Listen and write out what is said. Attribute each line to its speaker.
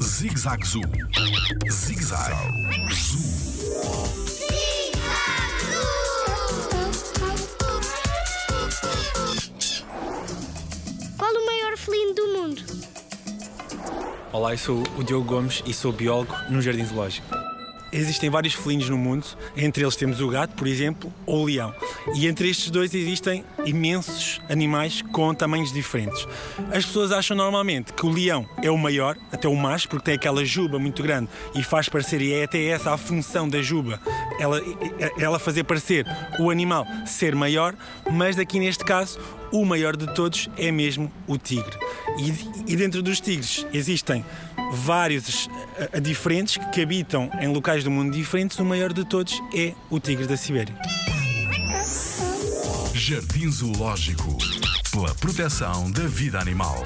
Speaker 1: Zig-Zag Zoo. Zig-Zag Zoo.
Speaker 2: Qual o maior felino do mundo?
Speaker 3: Olá, eu sou o Diogo Gomes e sou biólogo no Jardim Zoológico. Existem vários felinos no mundo, entre eles temos o gato, por exemplo, ou o leão. E entre estes dois existem imensos animais com tamanhos diferentes. As pessoas acham normalmente que o leão é o maior, até o macho, porque tem aquela juba muito grande e faz parecer, e é até essa a função da juba, ela, ela fazer parecer o animal ser maior, mas aqui neste caso, o maior de todos é mesmo o tigre. E, e dentro dos tigres existem vários uh, diferentes que habitam em locais do mundo diferentes. O maior de todos é o tigre da Sibéria.
Speaker 1: Jardim Zoológico. Pela proteção da vida animal.